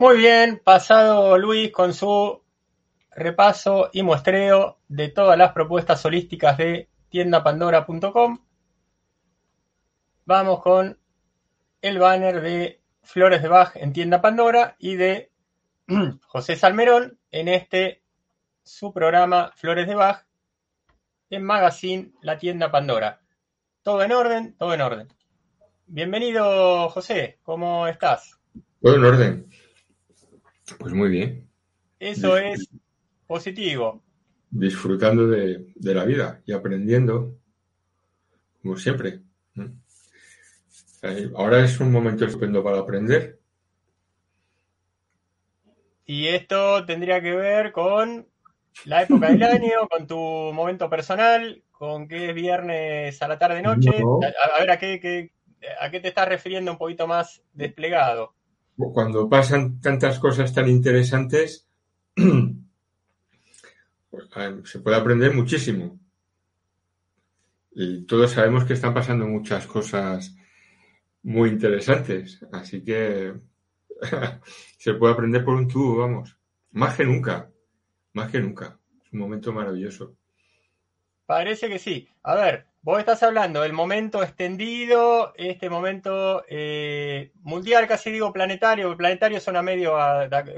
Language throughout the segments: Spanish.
Muy bien, pasado Luis con su repaso y muestreo de todas las propuestas holísticas de tiendapandora.com. Vamos con el banner de Flores de Bach en Tienda Pandora y de José Salmerón en este su programa Flores de Bach en Magazine La Tienda Pandora. Todo en orden, todo en orden. Bienvenido, José, ¿cómo estás? Todo en orden. Pues muy bien. Eso es positivo. Disfrutando de, la vida y aprendiendo, como siempre. Eh, ahora es un momento estupendo para aprender. Y esto tendría que ver con la época del año, con tu momento personal, con que es viernes a la tarde-noche. A, ver, ¿a qué, ¿a qué te estás refiriendo un poquito más desplegado? Cuando pasan tantas cosas tan interesantes, se puede aprender muchísimo. Y todos sabemos que están pasando muchas cosas muy interesantes, así que se puede aprender por un tubo, vamos. Más que nunca, más que nunca. Es un momento maravilloso. Parece que sí. A ver, vos estás hablando del momento extendido, este momento eh, mundial, casi digo planetario, el planetario suena medio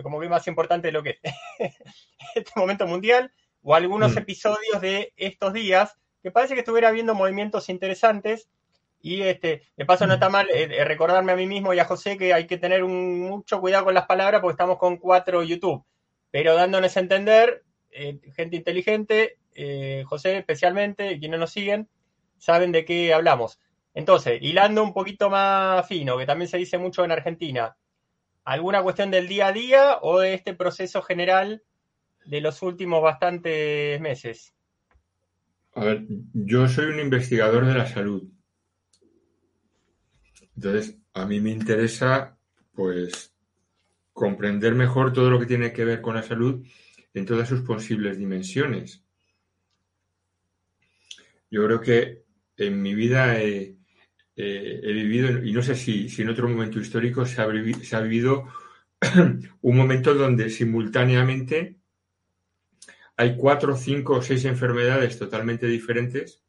como que más importante de lo que es. este momento mundial, o algunos mm. episodios de estos días, que parece que estuviera habiendo movimientos interesantes. Y este, de paso no está mal eh, eh, recordarme a mí mismo y a José que hay que tener mucho cuidado con las palabras porque estamos con cuatro YouTube. Pero dándonos a entender, gente inteligente, eh, José especialmente, quienes nos siguen, saben de qué hablamos. Entonces, hilando un poquito más fino, que también se dice mucho en Argentina, ¿alguna cuestión del día a día o de este proceso general de los últimos bastantes meses? A ver, yo soy un investigador de la salud. Entonces, a mí me interesa, pues, comprender mejor todo lo que tiene que ver con la salud en todas sus posibles dimensiones. Yo creo que en mi vida he, vivido, y no sé si, en otro momento histórico se ha, vivido un momento donde simultáneamente hay cuatro, cinco o seis enfermedades totalmente diferentes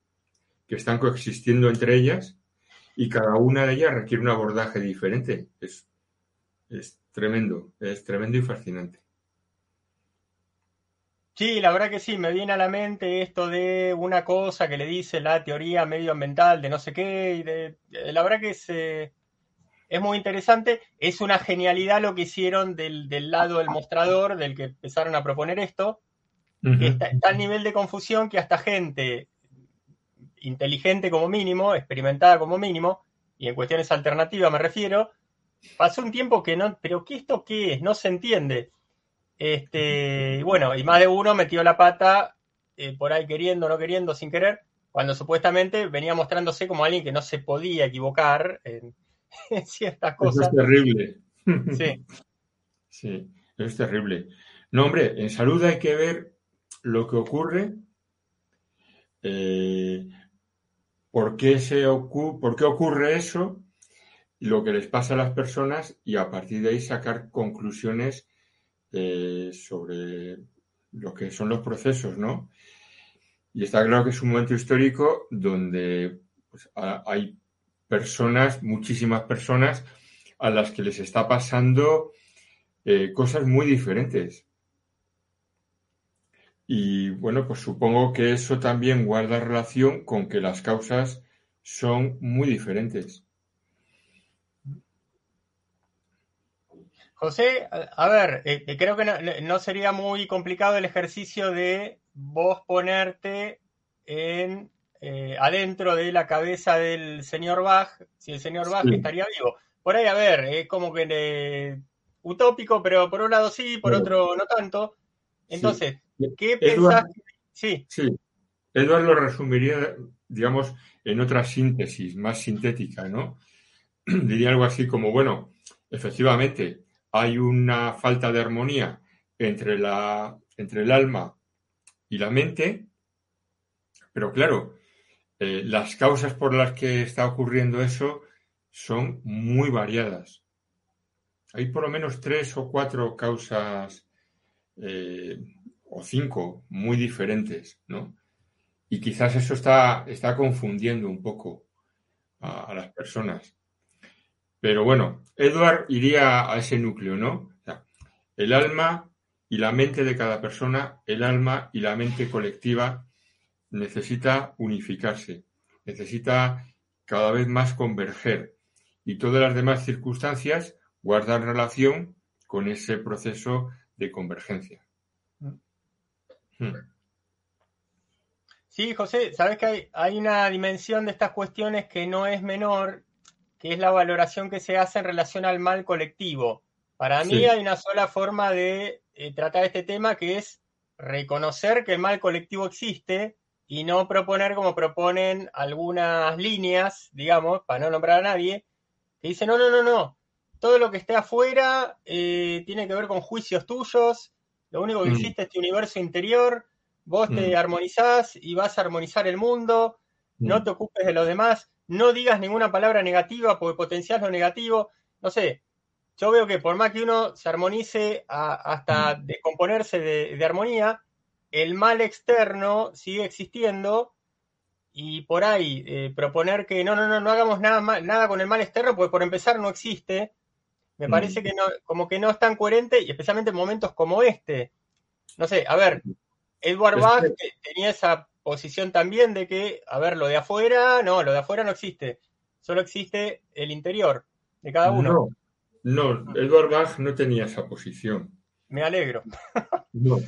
que están coexistiendo entre ellas y cada una de ellas requiere un abordaje diferente. Es, tremendo, es tremendo y fascinante. Sí, la verdad que sí, me viene a la mente esto de una cosa que le dice la teoría medioambiental de no sé qué, y de, la verdad que es, eh, es muy interesante, es una genialidad lo que hicieron del, lado del mostrador, del que empezaron a proponer esto, que está, está al nivel de confusión que hasta gente inteligente como mínimo, experimentada como mínimo, y en cuestiones alternativas me refiero, pasó un tiempo que no, pero ¿qué esto qué es? No se entiende. Este, y bueno, y más de uno metió la pata eh, por ahí queriendo, no queriendo, sin querer, cuando supuestamente venía mostrándose como alguien que no se podía equivocar en, ciertas cosas. Eso es terrible. Sí. Sí, eso es terrible. No, hombre, en salud hay que ver lo que ocurre, eh, por, qué se por qué ocurre eso, lo que les pasa a las personas y a partir de ahí sacar conclusiones eh, sobre lo que son los procesos, ¿no? Y está claro que es un momento histórico donde pues, hay personas, muchísimas personas, a las que les está pasando eh, cosas muy diferentes. Y bueno, pues supongo que eso también guarda relación con que las causas son muy diferentes. José, a ver, eh, eh, creo que no, sería muy complicado el ejercicio de vos ponerte en eh, adentro de la cabeza del señor Bach, si el señor Bach estaría vivo. Por ahí, a ver, es como que utópico, pero por un lado sí, por otro no tanto. Entonces, ¿qué pensás? Sí. Sí. Edward lo resumiría, digamos, en otra síntesis más sintética, ¿no? Diría algo así como, bueno, efectivamente, hay una falta de armonía entre, la, entre el alma y la mente, pero claro, eh, las causas por las que está ocurriendo eso son muy variadas. hay por lo menos tres o cuatro causas eh, o cinco muy diferentes, ¿no? Y quizás eso está, está confundiendo un poco a, las personas. Pero bueno, Edward iría a ese núcleo, ¿no? el alma y la mente de cada persona, el alma y la mente colectiva necesita unificarse, necesita cada vez más converger y todas las demás circunstancias guardan relación con ese proceso de convergencia. Mm. Hmm. Sí, José, sabes que hay, una dimensión de estas cuestiones que no es menor, que es la valoración que se hace en relación al mal colectivo. Para mí hay una sola forma de eh, tratar este tema que es reconocer que el mal colectivo existe y no proponer como proponen algunas líneas, digamos, para no nombrar a nadie, que dicen, no, no, no, no, todo lo que esté afuera eh, tiene que ver con juicios tuyos, lo único que mm. existe es tu universo interior, vos te mm. armonizás y vas a armonizar el mundo, no mm. te ocupes de los demás, no digas ninguna palabra negativa porque potencias lo negativo, no sé, yo veo que por más que uno se armonice hasta descomponerse de, armonía, el mal externo sigue existiendo y por ahí eh, proponer que no, no, no, no hagamos nada, nada con el mal externo, porque por empezar no existe, me parece que no, como que no es tan coherente y especialmente en momentos como este. No sé, a ver, Edward Bach tenía esa posición también de que, a ver, lo de afuera, no, lo de afuera no existe, solo existe el interior de cada uno. No, Edward Bach no tenía esa posición. Me alegro. No,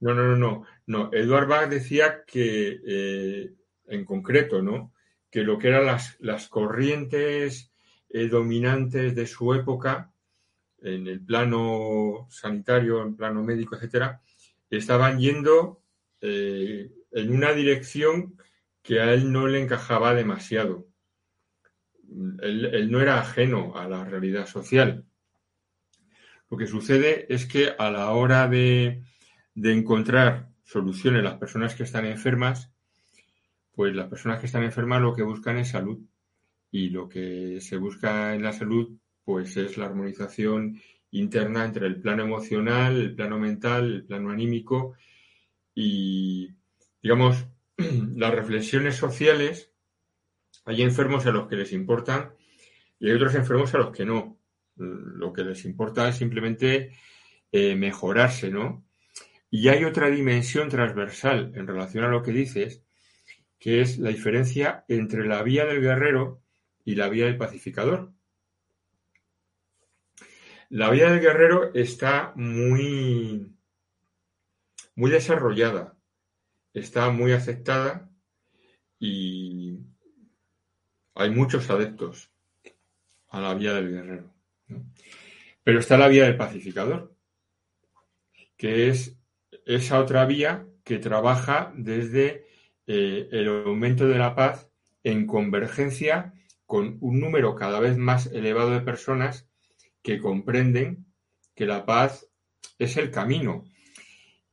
no, no, no, no. Edward Bach decía que, eh, en concreto, ¿no? Que lo que eran las, las corrientes eh, dominantes de su época, en el plano sanitario, en plano médico, etcétera, estaban yendo eh, en una dirección que a él no le encajaba demasiado él, no era ajeno a la realidad social. Lo que sucede es que a la hora de, encontrar soluciones las personas que están enfermas, pues las personas que están enfermas lo que buscan es salud. Y lo que se busca en la salud, pues es la armonización interna entre el plano emocional, el plano mental, el plano anímico y, digamos, las reflexiones sociales hay enfermos a los que les importan y hay otros enfermos a los que no. Lo que les importa es simplemente eh, mejorarse, ¿no? Y hay otra dimensión transversal en relación a lo que dices, que es la diferencia entre la vía del guerrero y la vía del pacificador. La vía del guerrero está muy, muy desarrollada, está muy aceptada y hay muchos adeptos a la vía del guerrero. Pero está la vía del pacificador, que es esa otra vía que trabaja desde eh, el aumento de la paz en convergencia con un número cada vez más elevado de personas que comprenden que la paz es el camino.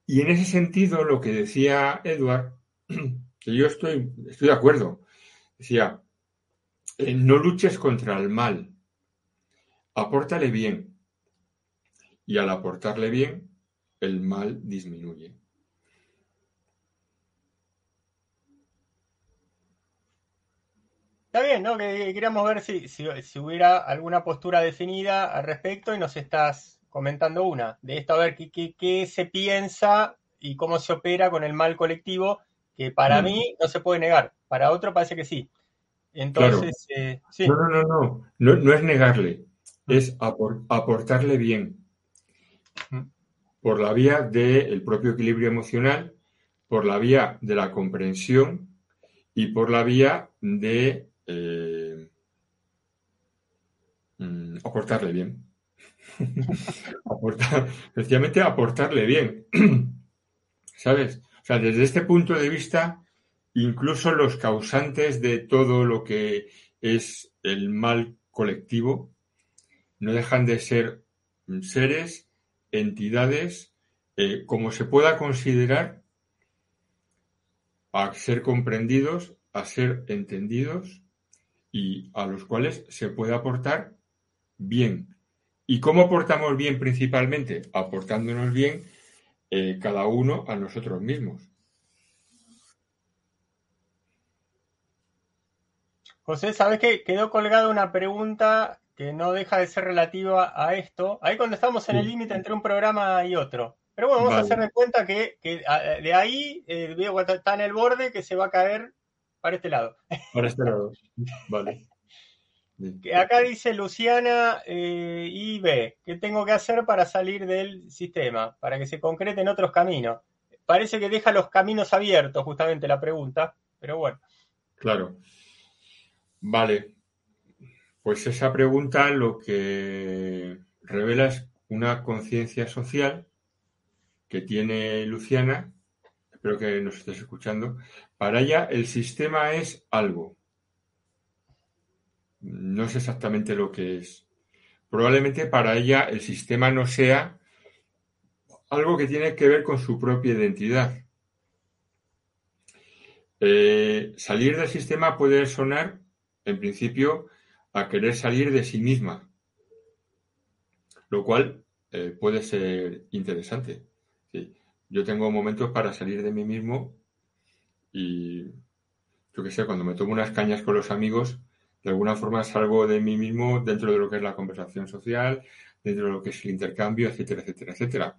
Y en ese sentido, lo que decía Edward, que yo estoy, estoy de acuerdo, decía, eh, no luches contra el mal, apórtale bien. Y al aportarle bien, el mal disminuye. Está bien, ¿no? Que queríamos ver si, si, hubiera alguna postura definida al respecto y nos estás comentando una. De esto, a ver qué, qué, se piensa y cómo se opera con el mal colectivo, que para mm. mí no se puede negar, para otro parece que sí. Entonces, eh, no, no, no, no, no, es negarle, es aportarle bien por la vía del propio equilibrio emocional, por la vía de la comprensión y por la vía de eh, mm, aportarle bien. Aportar, efectivamente, aportarle bien. ¿Sabes? O sea, desde este punto de vista, incluso los causantes de todo lo que es el mal colectivo no dejan de ser seres, entidades, eh, como se pueda considerar, a ser comprendidos, a ser entendidos y a los cuales se puede aportar bien, ¿Y cómo aportamos bien principalmente? Aportándonos bien eh, cada uno a nosotros mismos. José, ¿sabes qué? Quedó colgada una pregunta que no deja de ser relativa a esto. Ahí cuando estamos en el límite entre un programa y otro. Pero bueno, vamos a hacer de cuenta que, de ahí eh, veo que está en el borde que se va a caer para este lado. Para este lado. Vale. Acá dice Luciana eh, IB, ¿qué tengo que hacer para salir del sistema? Para que se concreten otros caminos. Parece que deja los caminos abiertos, justamente la pregunta, pero bueno. Claro. Vale. Pues esa pregunta lo que revela es una conciencia social que tiene Luciana, espero que nos estés escuchando. Para ella el sistema es algo, no sé exactamente lo que es. Probablemente para ella el sistema no sea algo que tiene que ver con su propia identidad. Eh, salir del sistema puede sonar, en principio, a querer salir de sí misma, lo cual eh, puede ser interesante. Yo tengo momentos para salir de mí mismo y, yo qué sé, cuando me tomo unas cañas con los amigos, de alguna forma salgo de mí mismo dentro de lo que es la conversación social, dentro de lo que es el intercambio, etcétera, etcétera, etcétera.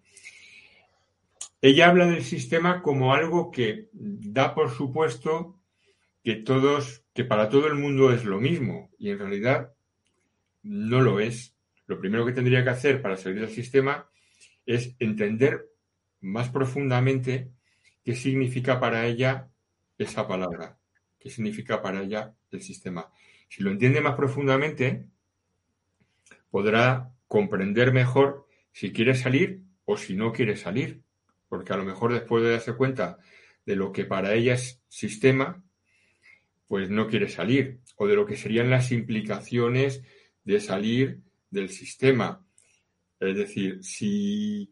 Ella habla del sistema como algo que da por supuesto que todos, que para todo el mundo es lo mismo, y en realidad no lo es. Lo primero que tendría que hacer para salir del sistema es entender más profundamente qué significa para ella esa palabra, qué significa para ella el sistema. Si lo entiende más profundamente, podrá comprender mejor si quiere salir o si no quiere salir. Porque a lo mejor después de darse cuenta de lo que para ella es sistema, pues no quiere salir. O de lo que serían las implicaciones de salir del sistema. Es decir, si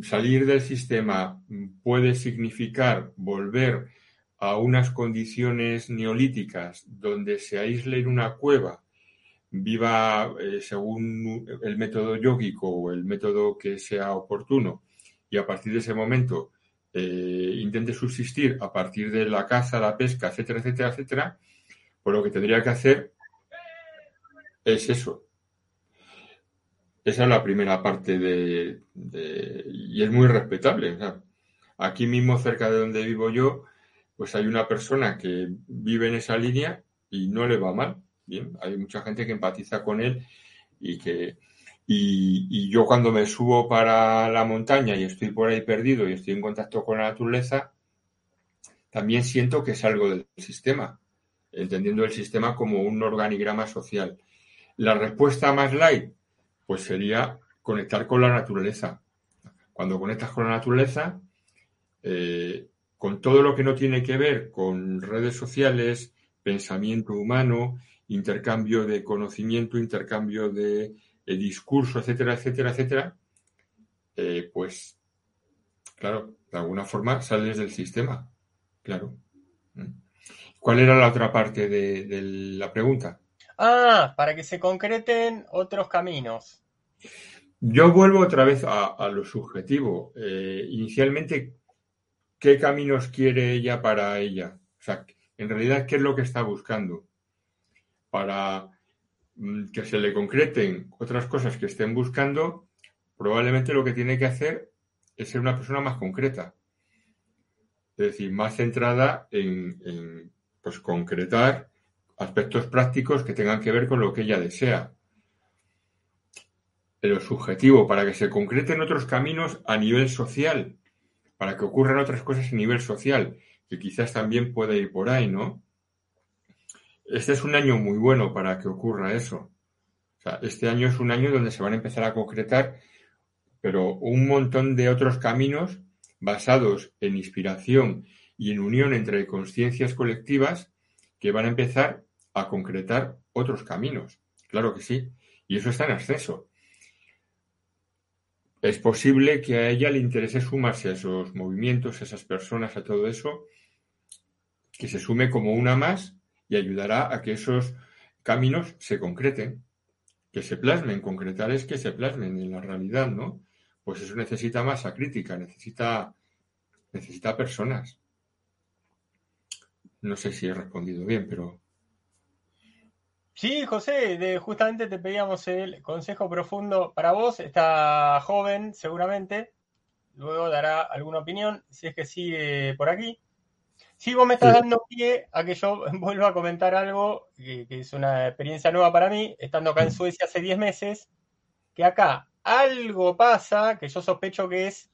salir del sistema puede significar volver a unas condiciones neolíticas donde se aísle en una cueva, viva eh, según el método yógico o el método que sea oportuno, y a partir de ese momento eh, intente subsistir a partir de la caza, la pesca, etcétera, etcétera, etcétera, pues lo que tendría que hacer es eso. Esa es la primera parte de, y es muy respetable. aquí mismo, cerca de donde vivo yo, pues hay una persona que vive en esa línea y no le va mal. Bien, hay mucha gente que empatiza con él y que y, yo cuando me subo para la montaña y estoy por ahí perdido y estoy en contacto con la naturaleza, también siento que salgo del sistema, entendiendo el sistema como un organigrama social. La respuesta más light, pues sería conectar con la naturaleza. Cuando conectas con la naturaleza, eh, con todo lo que no tiene que ver con redes sociales, pensamiento humano, intercambio de conocimiento, intercambio de, discurso, etcétera, etcétera, etcétera, eh, pues, claro, de alguna forma sales del sistema, claro. Mm. ¿Cuál era la otra parte de, la pregunta? Ah, para que se concreten otros caminos. Yo vuelvo otra vez a, lo subjetivo. Eh, inicialmente qué caminos quiere ella para ella. O sea, en realidad, ¿qué es lo que está buscando? Para mm, que se le concreten otras cosas que estén buscando, probablemente lo que tiene que hacer es ser una persona más concreta. Es decir, más centrada en, pues, concretar aspectos prácticos que tengan que ver con lo que ella desea. Pero subjetivo, para que se concreten otros caminos a nivel social, para que ocurran otras cosas a nivel social, que quizás también puede ir por ahí, ¿no? Este es un año muy bueno para que ocurra eso. O sea, este año es un año donde se van a empezar a concretar, pero un montón de otros caminos basados en inspiración y en unión entre conciencias colectivas que van a empezar a concretar otros caminos. Claro que sí. Y eso está en ascenso es posible que a ella le interese sumarse a esos movimientos, a esas personas, a todo eso, que se sume como una más y ayudará a que esos caminos se concreten. que se plasmen, concretar es que se plasmen en la realidad, ¿no? Pues eso necesita masa crítica, necesita, necesita personas. No sé si he respondido bien, pero. Sí, José, de, justamente te pedíamos el consejo profundo para vos. Está joven, seguramente. Luego dará alguna opinión, si es que sigue por aquí. Sí, vos me estás dando pie a que yo vuelva a comentar algo que, es una experiencia nueva para mí, estando acá en Suecia hace 10 meses, que acá algo pasa que yo sospecho que es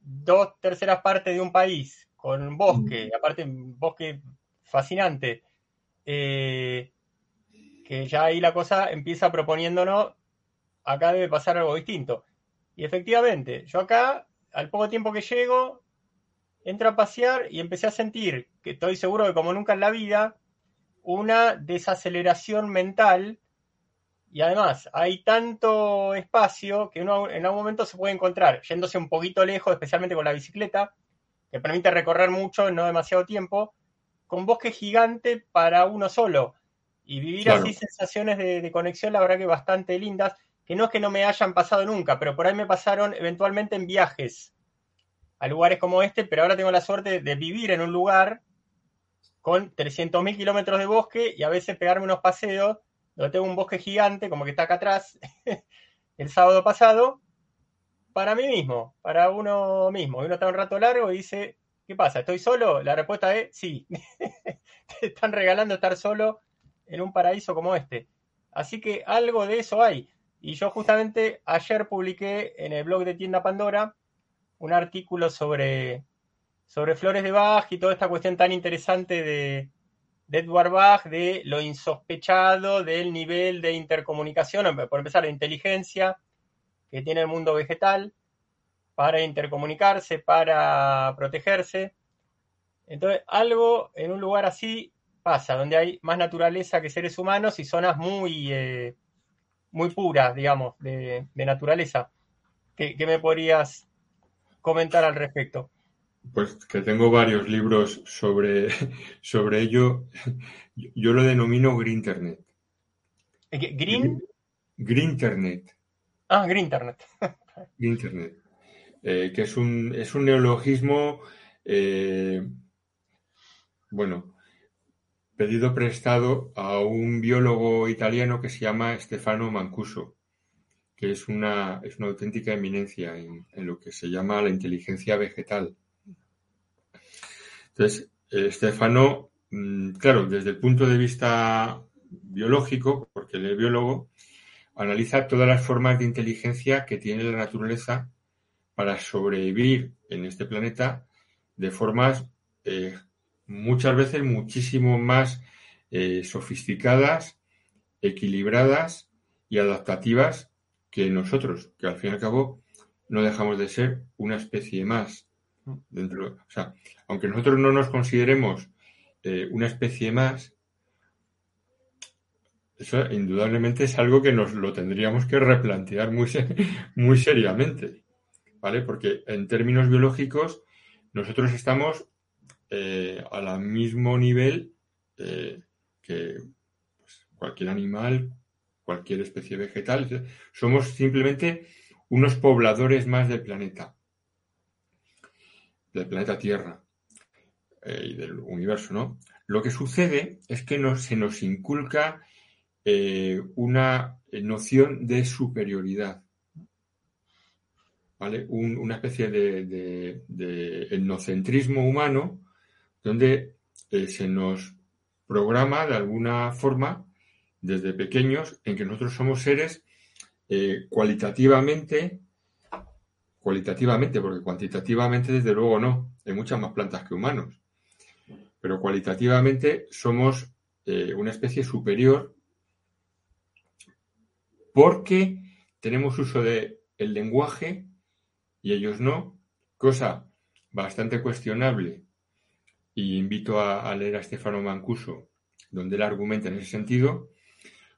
dos terceras partes de un país con bosque, aparte un bosque fascinante, eh, que ya ahí la cosa empieza proponiéndonos, acá debe pasar algo distinto. Y efectivamente, yo acá, al poco tiempo que llego, entro a pasear y empecé a sentir, que estoy seguro que como nunca en la vida, una desaceleración mental y además hay tanto espacio que uno en algún momento se puede encontrar yéndose un poquito lejos, especialmente con la bicicleta, que permite recorrer mucho en no demasiado tiempo, con bosque gigante para uno solo. Y vivir así sensaciones de, de, conexión, la verdad que bastante lindas, que no es que no me hayan pasado nunca, pero por ahí me pasaron eventualmente en viajes a lugares como este, pero ahora tengo la suerte de vivir en un lugar con 300.000 kilómetros de bosque y a veces pegarme unos paseos, donde tengo un bosque gigante, como que está acá atrás, el sábado pasado, para mí mismo, para uno mismo. Y uno está un rato largo y dice, ¿qué pasa? ¿Estoy solo? La respuesta es sí. Te están regalando estar solo en un paraíso como este. Así que algo de eso hay. Y yo justamente ayer publiqué en el blog de Tienda Pandora un artículo sobre, sobre Flores de Bach y toda esta cuestión tan interesante de, de Edward Bach, de lo insospechado del nivel de intercomunicación, por empezar, de inteligencia que tiene el mundo vegetal para intercomunicarse, para protegerse. Entonces, algo en un lugar así pasa, donde hay más naturaleza que seres humanos y zonas muy, eh, muy puras, digamos, de, naturaleza. ¿Qué, ¿Qué, me podrías comentar al respecto? Pues que tengo varios libros sobre, sobre ello. Yo lo denomino Green Internet. ¿Green? Green Internet. Ah, Green Internet. Green Internet. Eh, que es un, es un neologismo, eh, bueno, pedido prestado a un biólogo italiano que se llama Stefano Mancuso que es una, es una auténtica eminencia en, lo que se llama la inteligencia vegetal. Entonces, Estefano, mm, claro, desde el punto de vista biológico, porque él es biólogo, analiza todas las formas de inteligencia que tiene la naturaleza para sobrevivir en este planeta de formas eh, muchas veces muchísimo más eh, sofisticadas, equilibradas y adaptativas que nosotros, que al fin y al cabo no dejamos de ser una especie más. Dentro, o sea, aunque nosotros no nos consideremos eh, una especie más, eso indudablemente es algo que nos lo tendríamos que replantear muy, muy seriamente, ¿vale? Porque en términos biológicos nosotros estamos eh, al mismo nivel eh, que pues, cualquier animal, cualquier especie vegetal. Somos simplemente unos pobladores más del planeta, del planeta Tierra eh, y del universo, ¿no? Lo que sucede es que se nos inculca eh, una noción de superioridad, ¿vale? una especie de, etnocentrismo humano donde eh, se nos programa de alguna forma desde pequeños en que nosotros somos seres eh, cualitativamente, cualitativamente, porque cuantitativamente desde luego no, hay muchas más plantas que humanos, pero cualitativamente somos eh, una especie superior porque tenemos uso del el lenguaje y ellos no, cosa bastante cuestionable, y invito a, leer a Stefano Mancuso, donde él argumenta en ese sentido,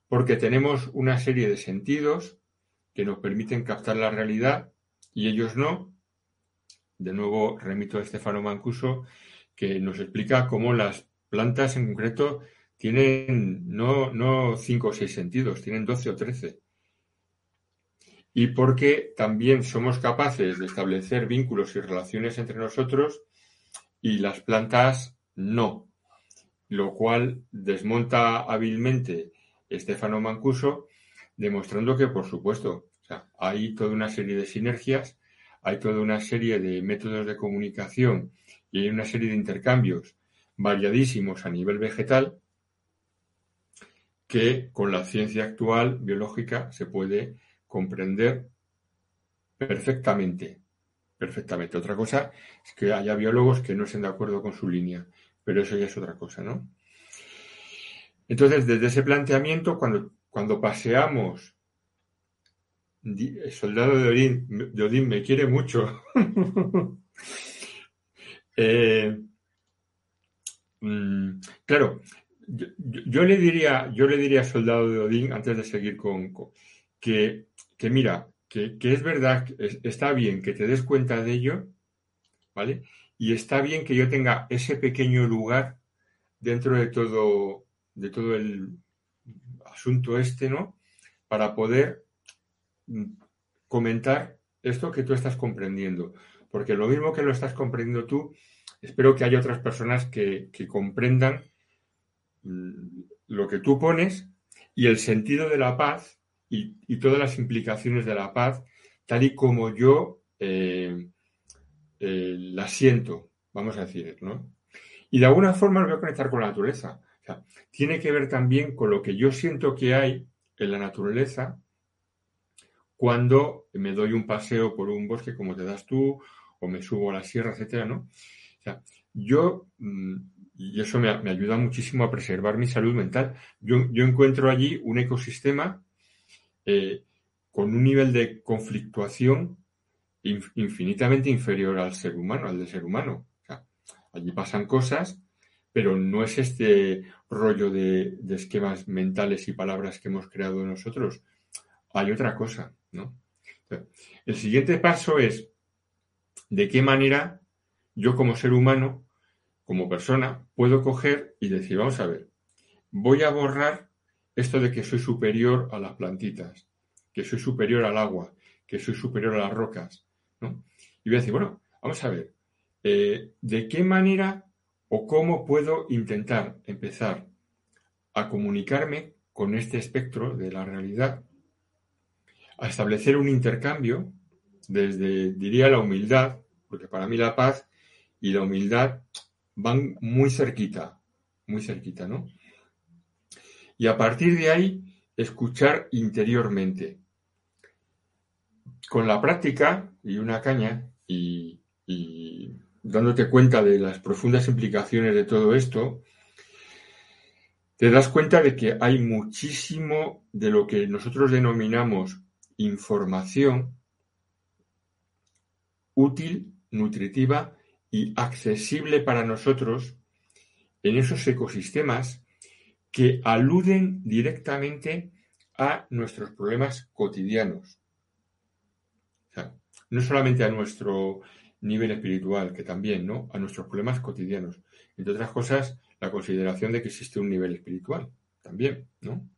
porque tenemos una serie de sentidos que nos permiten captar la realidad y ellos no. De nuevo remito a Estefano Mancuso, que nos explica cómo las plantas en concreto tienen no, no cinco o seis sentidos, tienen doce o trece. y porque también somos capaces de establecer vínculos y relaciones entre nosotros y las plantas no, lo cual desmonta hábilmente Estefano Mancuso, demostrando que, por supuesto, hay toda una serie de sinergias, hay toda una serie de métodos de comunicación y hay una serie de intercambios variadísimos a nivel vegetal que con la ciencia actual biológica se puede comprender perfectamente. Perfectamente. Otra cosa es que haya biólogos que no estén de acuerdo con su línea, pero eso ya es otra cosa, ¿no? Entonces, desde ese planteamiento, cuando, cuando paseamos, el soldado de Odín, de Odín me quiere mucho. Eh, mm, claro, yo, le diría, yo le diría soldado de Odín, antes de seguir con, que, que, mira, que, que, es verdad, está bien que te des cuenta de ello, ¿vale? Y está bien que yo tenga ese pequeño lugar dentro de todo, de todo el asunto este, ¿no? Para poder mm, comentar esto que tú estás comprendiendo. Porque lo mismo que lo estás comprendiendo tú, espero que haya otras personas que, que comprendan Mm, lo que tú pones y el sentido de la paz y, todas las implicaciones de la paz, tal y como yo eh, eh, la siento, vamos a decir, ¿no? Y de alguna forma lo voy a conectar con la naturaleza. tiene que ver también con lo que yo siento que hay en la naturaleza cuando me doy un paseo por un bosque como te das tú, o me subo a la sierra, etcétera, ¿no? O sea, yo mm, y eso me, ayuda muchísimo a preservar mi salud mental. Yo, encuentro allí un ecosistema eh, con un nivel de conflictuación infinitamente inferior al ser humano, al del ser humano. allí pasan cosas, pero no es este rollo de, esquemas mentales y palabras que hemos creado nosotros. Hay otra cosa, ¿no? el siguiente paso es de qué manera yo como ser humano como persona, puedo coger y decir, vamos a ver, voy a borrar esto de que soy superior a las plantitas, que soy superior al agua, que soy superior a las rocas, ¿no? Y voy a decir, bueno, vamos a ver, eh, ¿de qué manera o cómo puedo intentar empezar a comunicarme con este espectro de la realidad, a establecer un intercambio desde, diría, la humildad, porque para mí la paz y la humildad van muy cerquita, muy cerquita, ¿no? Y a partir de ahí, escuchar interiormente. Con la práctica y una caña y, dándote cuenta de las profundas implicaciones de todo esto, te das cuenta de que hay muchísimo de lo que nosotros denominamos información útil, nutritiva y accesible para nosotros en esos ecosistemas que aluden directamente a nuestros problemas cotidianos. no solamente a nuestro nivel espiritual, que también, ¿no? A nuestros problemas cotidianos. Entre otras cosas, la consideración de que existe un nivel espiritual, también, ¿no?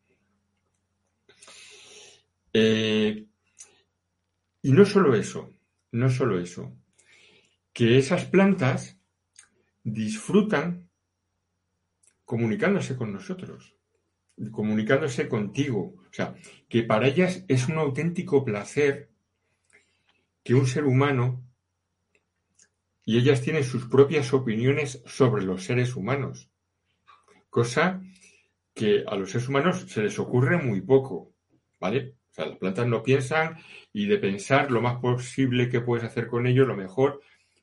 Eh, y no solo eso, no solo eso que esas plantas disfrutan comunicándose con nosotros, comunicándose contigo. O sea, que para ellas es un auténtico placer que un ser humano, y ellas tienen sus propias opiniones sobre los seres humanos, cosa que a los seres humanos se les ocurre muy poco, ¿vale? O sea, las plantas no piensan y de pensar lo más posible que puedes hacer con ellos, lo mejor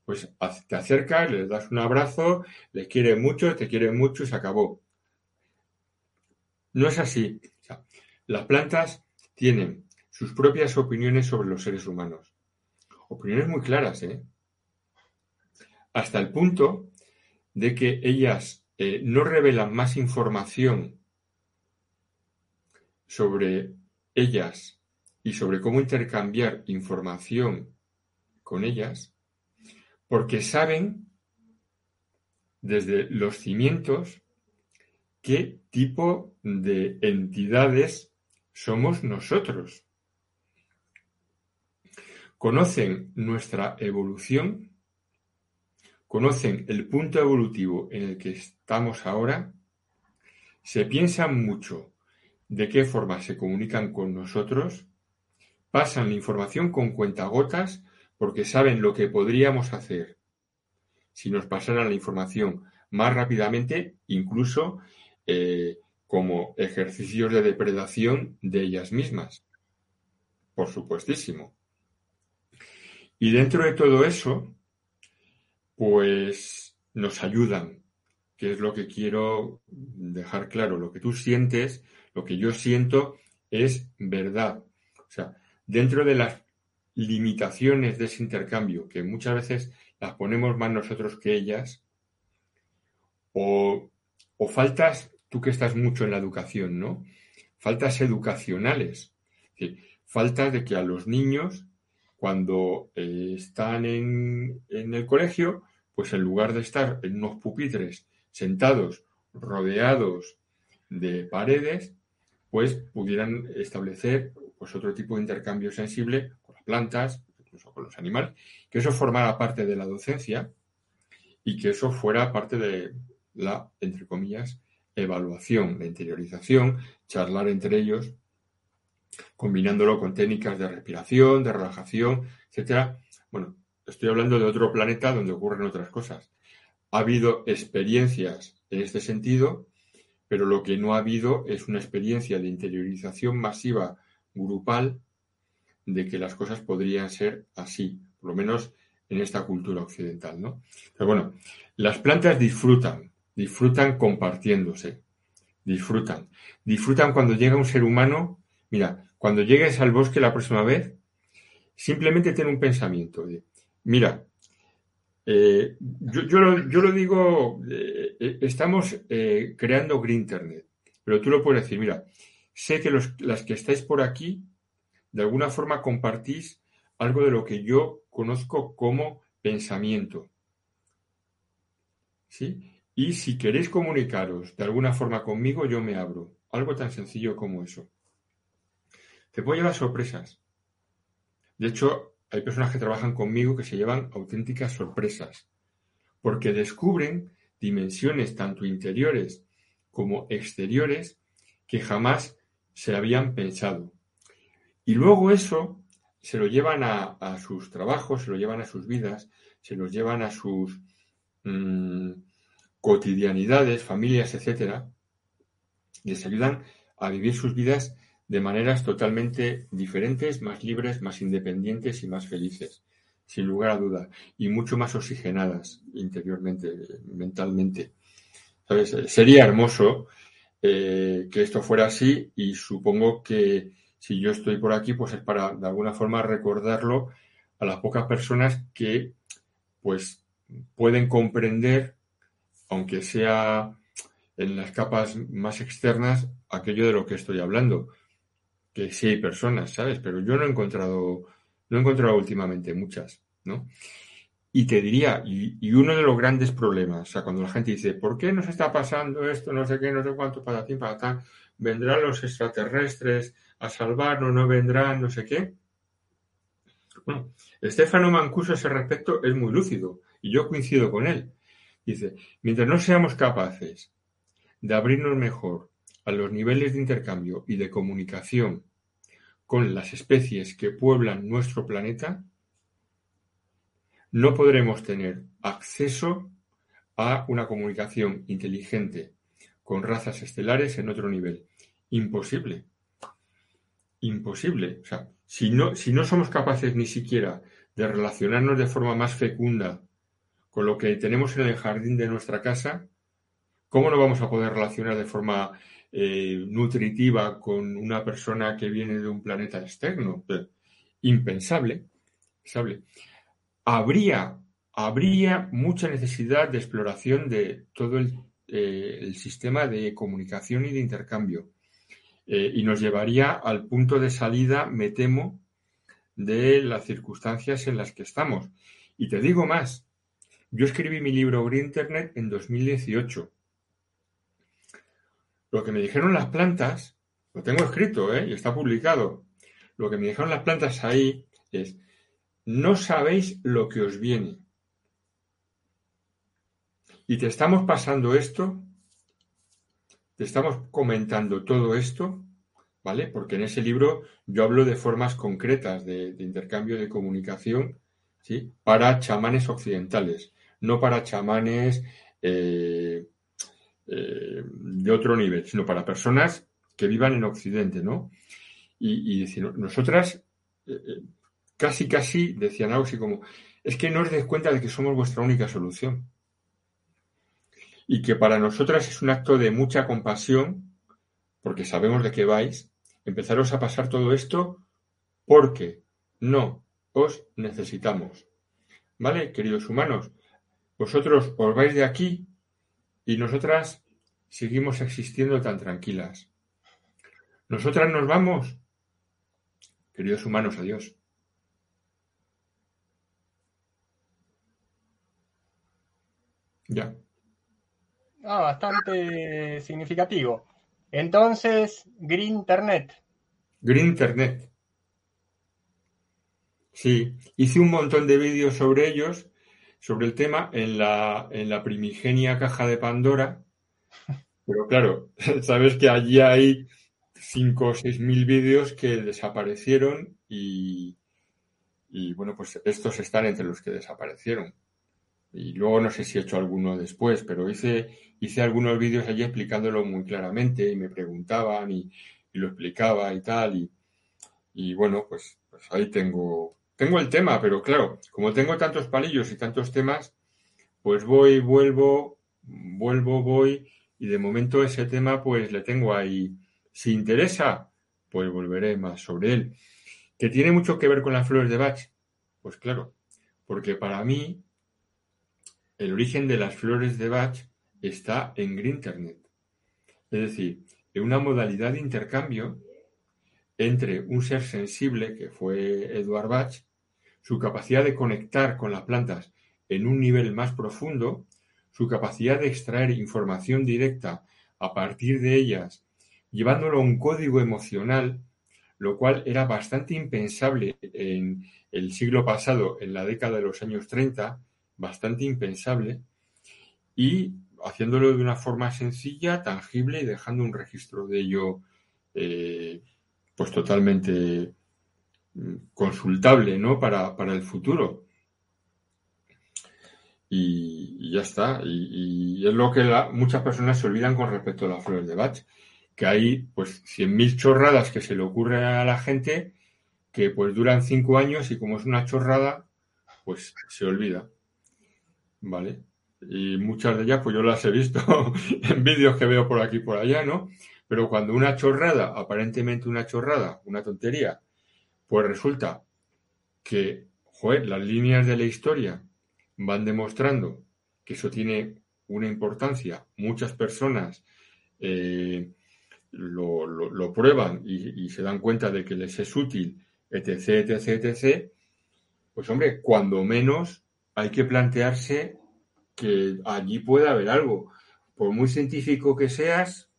pues te acercas, les das un abrazo, les quiere mucho, te quiere mucho y se acabó. No es así. las plantas tienen sus propias opiniones sobre los seres humanos. Opiniones muy claras, ¿eh? Hasta el punto de que ellas eh, no revelan más información sobre ellas y sobre cómo intercambiar información con ellas porque saben desde los cimientos qué tipo de entidades somos nosotros. conocen nuestra evolución, conocen el punto evolutivo en el que estamos ahora, se piensan mucho de qué forma se comunican con nosotros, pasan la información con cuentagotas porque saben lo que podríamos hacer si nos pasaran la información más rápidamente, incluso eh, como ejercicios de depredación de ellas mismas. Por supuestísimo. Y dentro de todo eso, pues nos ayudan, que es lo que quiero dejar claro. Lo que tú sientes, lo que yo siento, es verdad. O sea, dentro de las limitaciones de ese intercambio, que muchas veces las ponemos más nosotros que ellas, o, o faltas, tú que estás mucho en la educación, ¿no? Faltas educacionales. Faltas de que a los niños cuando eh, están en, el colegio, pues en lugar de estar en unos pupitres sentados, rodeados de paredes, pues pudieran establecer pues otro tipo de intercambio sensible plantas, incluso con los animales, que eso formara parte de la docencia y que eso fuera parte de la, entre comillas, evaluación, la interiorización, charlar entre ellos combinándolo con técnicas de respiración, de relajación, etcétera. Bueno, estoy hablando de otro planeta donde ocurren otras cosas. Ha habido experiencias en este sentido, pero lo que no ha habido es una experiencia de interiorización masiva grupal de que las cosas podrían ser así, por lo menos en esta cultura occidental, ¿no? Pero bueno, las plantas disfrutan, disfrutan compartiéndose, disfrutan, disfrutan cuando llega un ser humano Mira, cuando llegues al bosque la próxima vez, simplemente ten un pensamiento de, mira, eh, yo, lo, digo, eh, eh, estamos creando Green Internet, pero tú lo puedes decir, mira, sé que los, las que estáis por aquí, de alguna forma compartís algo de lo que yo conozco como pensamiento. ¿Sí? Y si queréis comunicaros de alguna forma conmigo, yo me abro. Algo tan sencillo como eso. Te puedo llevar sorpresas. De hecho, hay personas que trabajan conmigo que se llevan auténticas sorpresas, porque descubren dimensiones tanto interiores como exteriores que jamás se habían pensado. Y luego eso se lo llevan a, sus trabajos, se lo llevan a sus vidas, se los llevan a sus mm, cotidianidades, familias, etcétera, les ayudan a vivir sus vidas de maneras totalmente diferentes, más libres, más independientes y más felices, sin lugar a duda, y mucho más oxigenadas interiormente, mentalmente. ¿Sabes? Sería hermoso eh, que esto fuera así y supongo que si yo estoy por aquí, pues es para de alguna forma recordarlo a las pocas personas que pues pueden comprender, aunque sea en las capas más externas, aquello de lo que estoy hablando que sí hay personas, ¿sabes? Pero yo no he encontrado, no he encontrado últimamente muchas, ¿no? Y te diría, y, uno de los grandes problemas, o sea, cuando la gente dice, ¿por qué nos está pasando esto, no sé qué, no sé cuánto, para ti, para tal, vendrán los extraterrestres a salvarnos, no vendrán, no sé qué? Bueno, Estefano Mancuso a ese respecto es muy lúcido, y yo coincido con él. Dice, mientras no seamos capaces de abrirnos mejor a los niveles de intercambio y de comunicación con las especies que pueblan nuestro planeta, no podremos tener acceso a una comunicación inteligente con razas estelares en otro nivel. Imposible. Imposible. O sea, si no, si no somos capaces ni siquiera de relacionarnos de forma más fecunda con lo que tenemos en el jardín de nuestra casa, ¿cómo no vamos a poder relacionar de forma eh, nutritiva con una persona que viene de un planeta externo. Impensable. Habría, habría mucha necesidad de exploración de todo el, eh, sistema de comunicación y de intercambio. Eh, y nos llevaría al punto de salida, me temo, de las circunstancias en las que estamos. Y te digo más, yo escribí mi libro Green Internet en 2018 lo que me dijeron las plantas, lo tengo escrito ¿eh? y está publicado. Lo que me dijeron las plantas ahí es, no sabéis lo que os viene. Y te estamos pasando esto, estamos comentando todo esto, ¿vale? Porque en ese libro yo hablo de formas concretas de, intercambio de comunicación, ¿sí? Para chamanes occidentales, no para chamanes eh, eh, de otro nivel, sino para personas que vivan en Occidente, ¿no? Y, nosotras, eh, casi, casi, decían algo así como, es que no os des cuenta de que somos vuestra única solución y que para nosotras es un acto de mucha compasión, porque sabemos de qué vais, empezaros a pasar todo esto porque no os necesitamos. ¿Vale, queridos humanos? Vosotros os vais de aquí y nosotras seguimos existiendo tan tranquilas. Nosotras nos vamos. Queridos humanos, adiós. Ya. Ah, bastante significativo. Entonces, Green Internet. Green Internet. Sí, hice un montón de vídeos sobre ellos, sobre el tema, en la, en la primigenia caja de Pandora. Pero claro, sabes que allí hay 5 o 6 mil vídeos que desaparecieron y, y bueno, pues estos están entre los que desaparecieron. Y luego no sé si he hecho alguno después, pero hice, hice algunos vídeos allí explicándolo muy claramente y me preguntaban y, lo explicaba y tal. Y, y bueno, pues, pues, ahí tengo, tengo el tema, pero claro, como tengo tantos palillos y tantos temas, pues voy, vuelvo, vuelvo, voy y de momento ese tema pues le tengo ahí. Si interesa, pues volveré más sobre él. ¿Que tiene mucho que ver con las flores de Bach? Pues claro, porque para mí el origen de las flores de Bach está en Internet, es decir, en una modalidad de intercambio entre un ser sensible, que fue Edward Bach, su capacidad de conectar con las plantas en un nivel más profundo, su capacidad de extraer información directa a partir de ellas, llevándolo a un código emocional, lo cual era bastante impensable en el siglo pasado, en la década de los años 30, bastante impensable y haciéndolo de una forma sencilla, tangible y dejando un registro de ello eh, pues totalmente mm, consultable ¿no? para, el futuro. Y, ya está. Y, es lo que muchas personas se olvidan con respecto a las flores de Bach, que hay pues 100.000 chorradas que se le ocurre a la gente que pues duran cinco años y como es una chorrada, pues se olvida. ¿Vale? Y muchas de ellas, pues yo las he visto en vídeos que veo por aquí y por allá, ¿no? Pero cuando una chorrada, aparentemente una chorrada, una tontería, pues resulta que, joder, las líneas de la historia van demostrando que eso tiene una importancia, muchas personas eh, lo, prueban y, y, se dan cuenta de que les es útil, etc., etc., etc., pues hombre, cuando menos hay que plantearse que allí puede haber algo. Por muy científico que seas,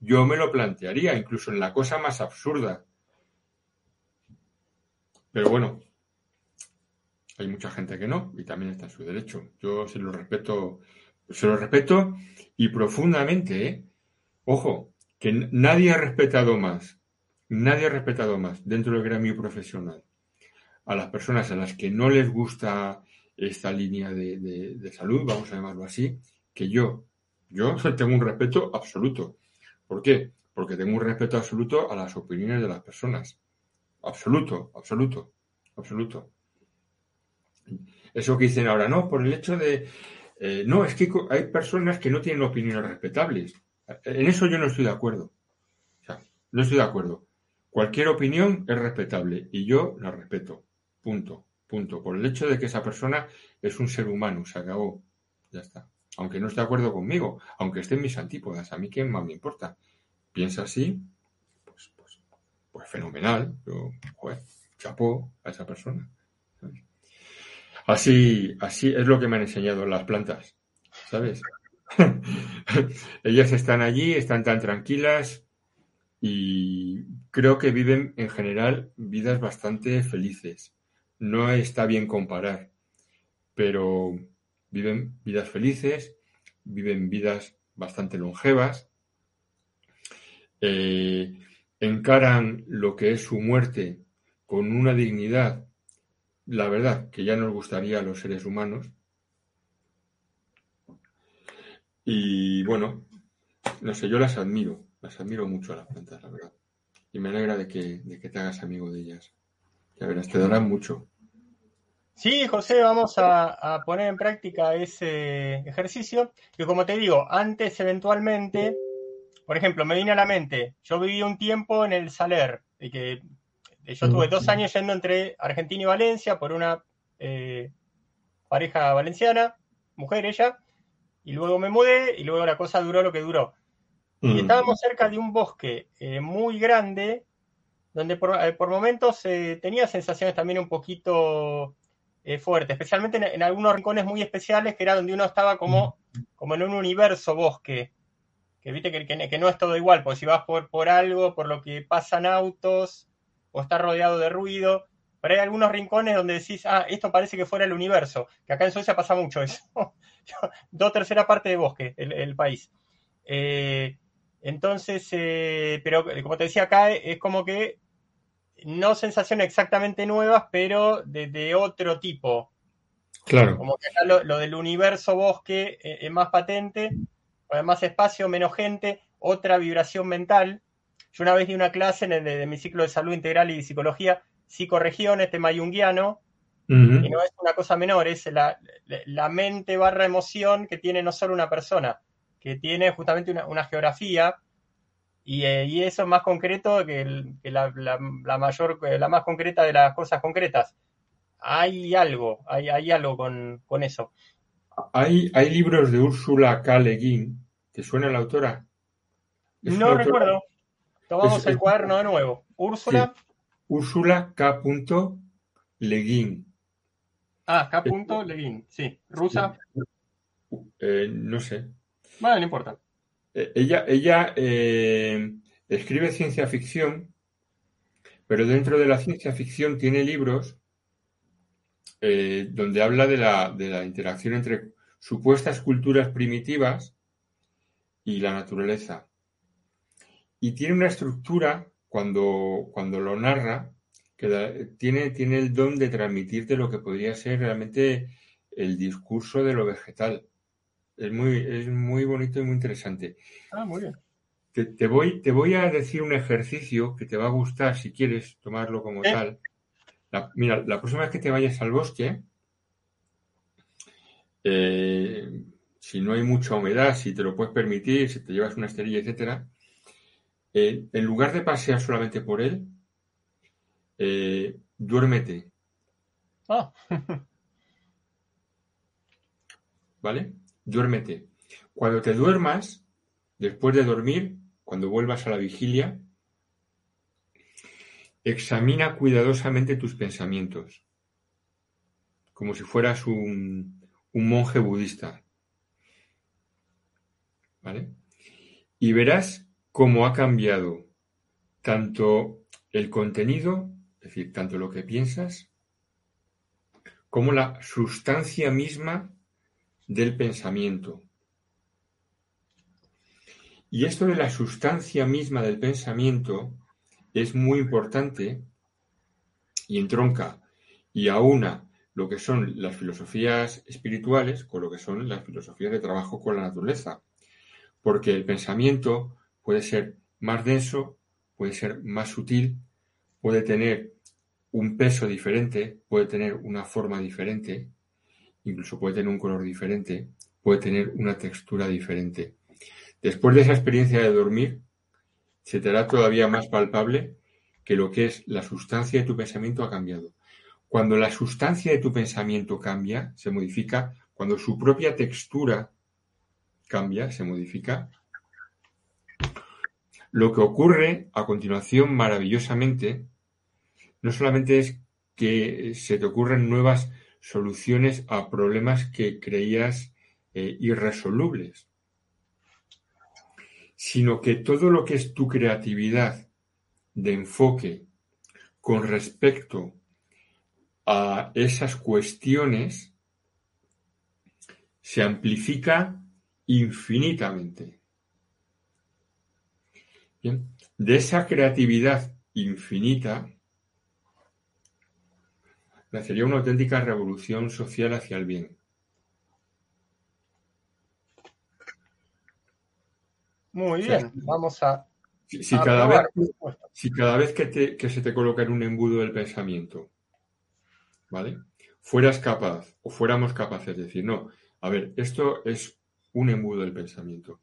yo me lo plantearía, incluso en la cosa más absurda. Pero bueno, hay mucha gente que no, y también está en su derecho. Yo se lo respeto, se lo respeto y profundamente, ¿eh? Ojo, que nadie ha respetado más, nadie ha respetado más dentro del gremio profesional a las personas a las que no les gusta esta línea de, salud, vamos a llamarlo así, que yo, yo tengo un respeto absoluto. ¿Por qué? Porque tengo un respeto absoluto a las opiniones de las personas. Absoluto, absoluto, absoluto. Eso que dicen ahora, no, por el hecho de... Eh, no, es que hay personas que no tienen opiniones respetables. En eso yo no estoy de acuerdo. O sea, no estoy de acuerdo. Cualquier opinión es respetable y yo la respeto. Punto. Punto. Por el hecho de que esa persona es un ser humano, se acabó. Ya está. Aunque no esté de acuerdo conmigo, aunque esté en mis antípodas, a mí qué más me importa. Piensa así, pues, pues, pues fenomenal. Yo, chapó a esa persona. Así, así es lo que me han enseñado las plantas, ¿sabes? Ellas están allí, están tan tranquilas y creo que viven en general vidas bastante felices no está bien comparar, pero viven vidas felices, viven vidas bastante longevas, eh, encaran lo que es su muerte con una dignidad, la verdad, que ya nos gustaría a los seres humanos. Y bueno, no sé, yo las admiro, las admiro mucho a las plantas, la verdad. Y me alegra de que, de que te hagas amigo de ellas. Ya verás, te darán mucho. Sí, José, vamos a, poner en práctica ese ejercicio. Que como te digo, antes eventualmente, por ejemplo, me vine a la mente, yo viví un tiempo en el Saler, y que yo tuve dos años yendo entre Argentina y Valencia por una eh, pareja valenciana, mujer ella, y luego me mudé y luego la cosa duró lo que duró. Y estábamos cerca de un bosque eh, muy grande, donde por, eh, momentos tenía sensaciones también un poquito fuertes, especialmente en, algunos rincones muy especiales, que era donde uno estaba como, como en un universo bosque. Que viste que, que, no es todo igual, porque si vas por, por algo, por lo que pasan autos, o está rodeado de ruido, pero hay algunos rincones donde decís, ah, esto parece que fuera el universo, que acá en Suecia pasa mucho eso. Dos tercera parte de bosque, el, país. Eh, entonces, eh, pero como te decía acá, es como que no sensaciones exactamente nuevas, pero de, otro tipo. Claro. Como que acá lo, del universo bosque eh, es más patente, más espacio, menos gente, otra vibración mental. Yo una vez di una clase en de, mi ciclo de salud integral y psicología, psicoregión, tema yunguiano, y no es una cosa menor, es la, mente barra emoción que tiene no solo una persona, que tiene justamente una, geografía, eh, y, eso es más concreto que, la, mayor, la más concreta de las cosas concretas. Hay algo, hay, hay algo con, eso. Hay, hay libros de Úrsula K. Le Guin, ¿te suena la autora? no recuerdo. Tomamos el cuaderno de nuevo. Úrsula. Úrsula K. Leguín. Ah, K. Leguín, sí. ¿Rusa? Eh, no sé. Bueno, no importa. Eh, ella eh, escribe ciencia ficción, pero dentro de la ciencia ficción tiene libros donde habla de la, de la interacción entre supuestas culturas primitivas y la naturaleza. Y tiene una estructura, cuando, cuando lo narra, que tiene, tiene el don de transmitirte lo que podría ser realmente el discurso de lo vegetal. Es muy, es muy bonito y muy interesante. Ah, muy bien. Te, voy, te voy a decir un ejercicio que te va a gustar si quieres tomarlo como tal. mira, la próxima vez que te vayas al bosque, eh, si no hay mucha humedad, si te lo puedes permitir, si te llevas una esterilla, etcétera, eh, en lugar de pasear solamente por él, eh, duérmete. Ah. ¿Vale? Duérmete. Cuando te duermas, después de dormir, cuando vuelvas a la vigilia, examina cuidadosamente tus pensamientos, como si fueras un, un monje budista. ¿Vale? Y verás cómo ha cambiado tanto el contenido, es decir, tanto lo que piensas, como la sustancia misma del pensamiento. Y esto de la sustancia misma del pensamiento es muy importante y entronca y aúna lo que son las filosofías espirituales con lo que son las filosofías de trabajo con la naturaleza. Porque el pensamiento puede ser más denso, puede ser más sutil, puede tener un peso diferente, puede tener una forma diferente, incluso puede tener un color diferente, puede tener una textura diferente. Después de esa experiencia de dormir, se te hará todavía más palpable que lo que es la sustancia de tu pensamiento ha cambiado. Cuando la sustancia de tu pensamiento cambia, se modifica, cuando su propia textura cambia, se modifica, lo que ocurre a continuación maravillosamente no solamente es que se te ocurren nuevas soluciones a problemas que creías eh, irresolubles, sino que todo lo que es tu creatividad de enfoque con respecto a esas cuestiones se amplifica infinitamente. De esa creatividad infinita nacería una auténtica revolución social hacia el bien. Muy bien, vamos a... Si, cada, vez, si cada vez que, que se te coloca en un embudo del pensamiento, ¿vale? Fueras capaz o fuéramos capaces de decir, no, a ver, esto es un embudo del pensamiento.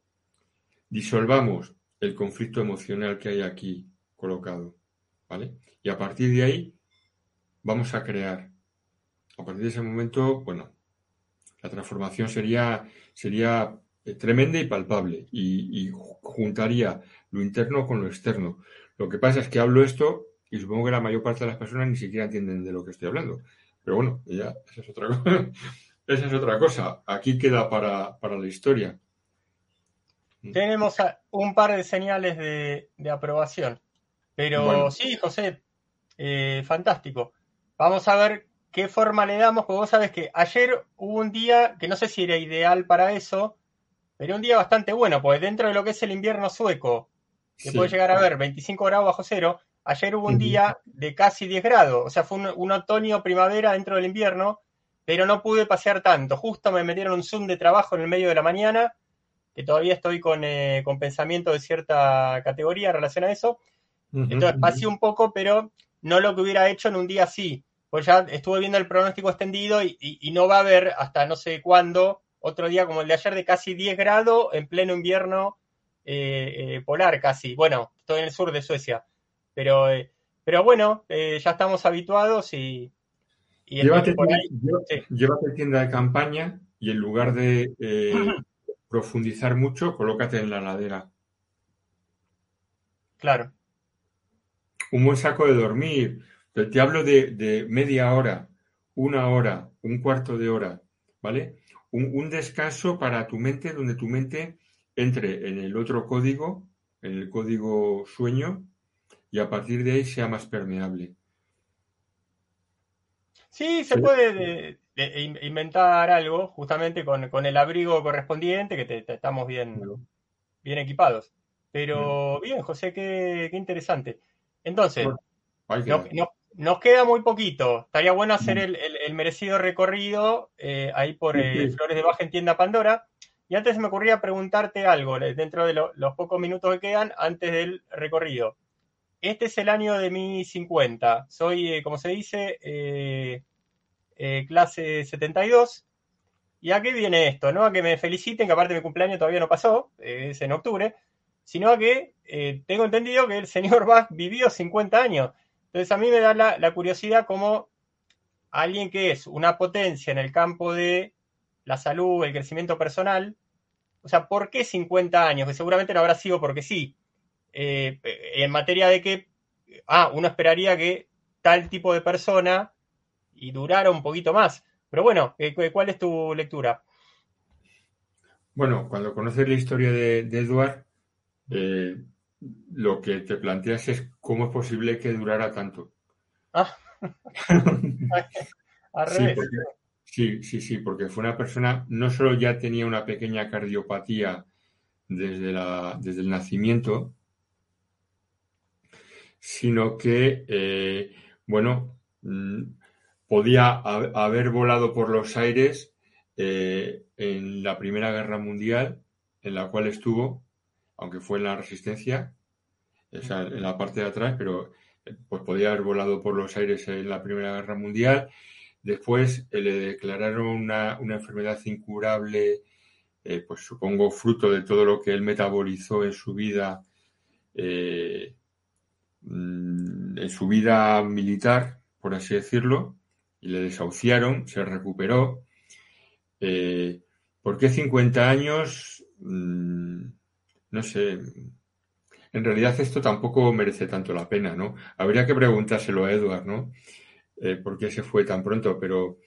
Disolvamos el conflicto emocional que hay aquí colocado, ¿vale? Y a partir de ahí vamos a crear. A partir de ese momento, bueno, la transformación sería, sería eh, tremenda y palpable y, juntaría lo interno con lo externo. Lo que pasa es que hablo esto y supongo que la mayor parte de las personas ni siquiera entienden de lo que estoy hablando. Pero bueno, ya, esa es otra cosa. esa es otra cosa. Aquí queda para, la historia. Tenemos un par de señales de, aprobación. Pero sí, José, eh, fantástico. Vamos a ver qué forma le damos, porque vos sabés que ayer hubo un día que no sé si era ideal para eso, pero un día bastante bueno, porque dentro de lo que es el invierno sueco, que puede llegar a ver 25 grados bajo cero, ayer hubo un día de casi 10 grados, o sea, fue un, otoño-primavera dentro del invierno, pero no pude pasear tanto. Justo me metieron un Zoom de trabajo en el medio de la mañana, que todavía estoy con, eh, pensamiento de cierta categoría en relación a eso. Entonces pasé un poco, pero no lo que hubiera hecho en un día así. Pues ya estuve viendo el pronóstico extendido y no va a haber hasta no sé cuándo otro día como el de ayer de casi 10 grados en pleno invierno eh, eh, polar casi. Bueno, estoy en el sur de Suecia, pero, eh, pero bueno, ya estamos habituados y... llévate, tienda de campaña y en lugar de profundizar mucho, colócate en la ladera. Claro. Un buen saco de dormir. Te hablo de, de media hora, una hora, un cuarto de hora, ¿vale? un, descanso para tu mente, donde tu mente entre en el otro código, en el código sueño, y a partir de ahí sea más permeable. Sí, se puede inventar algo justamente con, el abrigo correspondiente, que te, estamos bien, bien equipados. Pero bien, José, qué, interesante. Entonces, nos queda muy poquito. Estaría bueno hacer el, merecido recorrido eh, ahí por eh, Flores de Baja en tienda Pandora. Y antes me ocurría preguntarte algo, eh, dentro de los pocos minutos que quedan, antes del recorrido. Este es el año de mi 50. Soy, como se dice, clase 72. ¿Y a qué viene esto? ¿no? A que me feliciten, que aparte mi cumpleaños todavía no pasó, es en octubre, sino a que tengo entendido que el señor Bach vivió 50 años. Entonces a mí me da la, curiosidad como alguien que es una potencia en el campo de la salud, el crecimiento personal, o sea, ¿por qué 50 años? Que seguramente no habrá sido porque sí. Eh, en materia de que, ah, uno esperaría que tal tipo de persona y durara un poquito más. Pero bueno, eh, ¿cuál es tu lectura? Bueno, cuando conoces la historia de, de Edward, eh, lo que te planteas es cómo es posible que durara tanto. Ah. sí, sí, sí, porque fue una persona, no solo ya tenía una pequeña cardiopatía desde, la, desde el nacimiento, sino que, eh, bueno, mm, podía haber volado por los aires eh, en la Primera Guerra Mundial, en la cual estuvo, aunque fue en la resistencia, en la parte de atrás, pero eh, pues podía haber volado por los aires en la Primera Guerra Mundial. Después eh, le declararon una, enfermedad incurable, eh, pues supongo fruto de todo lo que él metabolizó en su vida, mm, en su vida militar, por así decirlo, y le desahuciaron, se recuperó. ¿Por qué 50 años? Mm, no sé, en realidad esto tampoco merece tanto la pena, ¿no? Habría que preguntárselo a Edward, ¿no? Eh, ¿Por qué se fue tan pronto? Pero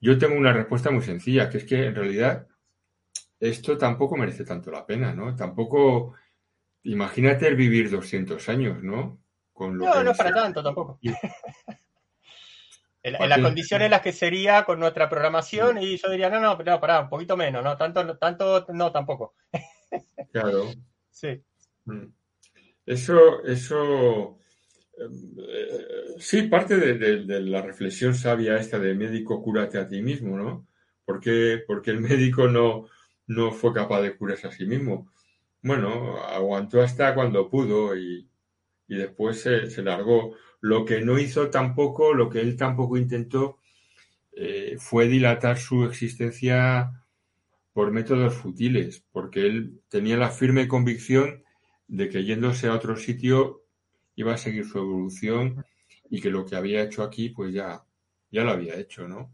yo tengo una respuesta muy sencilla, que es que en realidad esto tampoco merece tanto la pena, ¿no? Tampoco, imagínate el vivir 200 años, ¿no? no, no para tanto tampoco. En, las condiciones en las que sería con nuestra programación, y yo diría, no, no, no, pará, un poquito menos, no, tanto, tanto, no, tampoco. Claro. sí. Mm. Eso, eso, eh, sí, parte de, la reflexión sabia esta de médico cúrate a ti mismo, ¿no? Porque, porque el médico no, no fue capaz de curarse a sí mismo. Bueno, aguantó hasta cuando pudo y, después se, largó. Lo que no hizo tampoco, lo que él tampoco intentó, eh, fue dilatar su existencia por métodos futiles, porque él tenía la firme convicción de que yéndose a otro sitio iba a seguir su evolución y que lo que había hecho aquí, pues ya, ya lo había hecho, ¿no?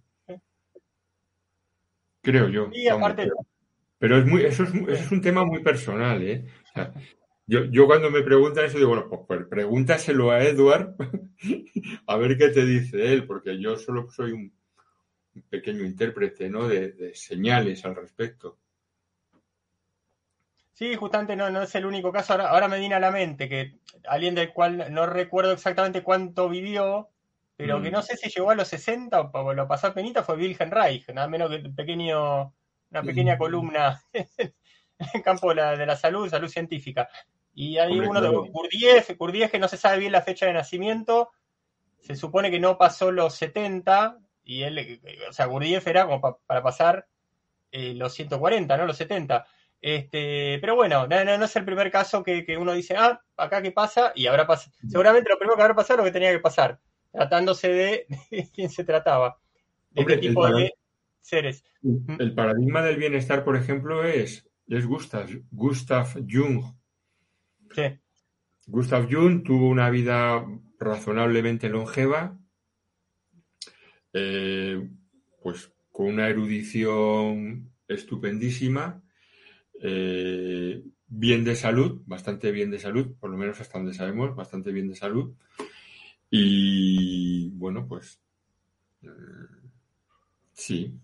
Creo yo. Y aparte, pero es muy, eso, es, eso es un tema muy personal, ¿eh? yo, yo cuando me preguntan eso digo, bueno, pues, pues pregúntaselo a Edward a ver qué te dice él, porque yo solo soy un, pequeño intérprete, ¿no? De, señales al respecto. Sí, justamente no, no es el único caso. Ahora, me viene a la mente que alguien del cual no recuerdo exactamente cuánto vivió, pero que mm. no sé si llegó a los 60 o lo pasó a penita, fue Wilhelm Reich, nada menos que un pequeño una pequeña columna en el campo de la, salud, salud científica. Y hay uno de Gurdjieff, Gurdjieff que no se sabe bien la fecha de nacimiento, se supone que no pasó los 70, y él, o sea, Gurdjieff era como para pasar eh, los 140, ¿no? Los 70. Este, pero bueno, no, es el primer caso que, uno dice, ah, acá qué pasa, y habrá pasado. Seguramente lo primero que habrá pasado es lo que tenía que pasar, tratándose de, quién se trataba, de qué tipo de seres. El paradigma del bienestar, por ejemplo, es, es Gustav, Gustav Jung. Sí. Gustav Jung tuvo una vida razonablemente longeva, eh, pues con una erudición estupendísima, eh, bien de salud, bastante bien de salud, por lo menos hasta donde sabemos, bastante bien de salud. Y bueno, pues eh, Sí,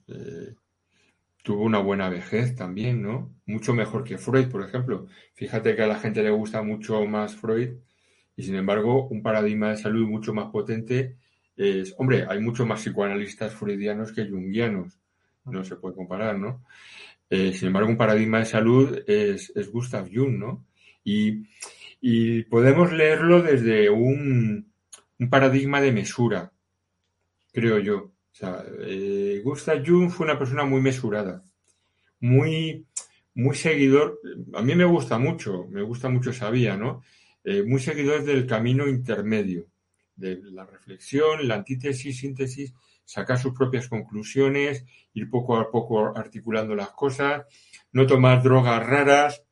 tuvo una buena vejez también, ¿no? Mucho mejor que Freud, por ejemplo. Fíjate que a la gente le gusta mucho más Freud y sin embargo un paradigma de salud mucho más potente es, hombre, hay muchos más psicoanalistas freudianos que jungianos, no se puede comparar, ¿no? Eh, sin embargo, un paradigma de salud es, Gustav Jung, ¿no? Y, podemos leerlo desde un, un paradigma de mesura, creo yo. O sea, eh, Gustav Jung fue una persona muy mesurada, muy, muy seguidor. A mí me gusta mucho, me gusta mucho esa vía, ¿no? Eh, muy seguidor del camino intermedio, de la reflexión, la antítesis, síntesis, sacar sus propias conclusiones, ir poco a poco articulando las cosas, no tomar drogas raras,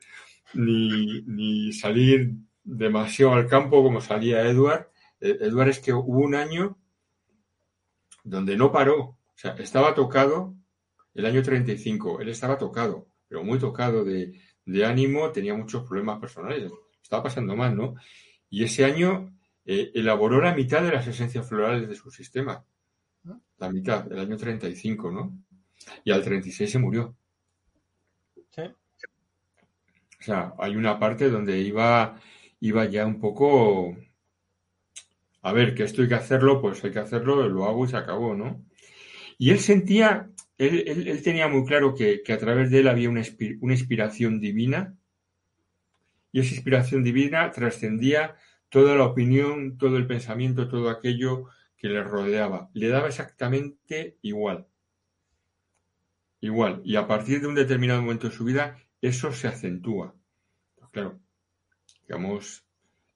ni, ni salir demasiado al campo como salía Edward. Eh, Edward es que hubo un año donde no paró. O sea, estaba tocado el año 35, él estaba tocado, pero muy tocado de, ánimo, tenía muchos problemas personales, estaba pasando mal, ¿no? Y ese año eh, elaboró la mitad de las esencias florales de su sistema. La mitad, el año 35, ¿no? Y al 36 se murió. Sí. O sea, hay una parte donde iba, iba ya un poco a ver, que esto hay que hacerlo, pues hay que hacerlo, lo hago y se acabó, ¿no? Y él sentía, él, tenía muy claro que, a través de él había una, inspiración divina y esa inspiración divina trascendía toda la opinión, todo el pensamiento, todo aquello que le rodeaba. Le daba exactamente igual. Igual. Y a partir de un determinado momento de su vida, eso se acentúa. Pues claro, digamos,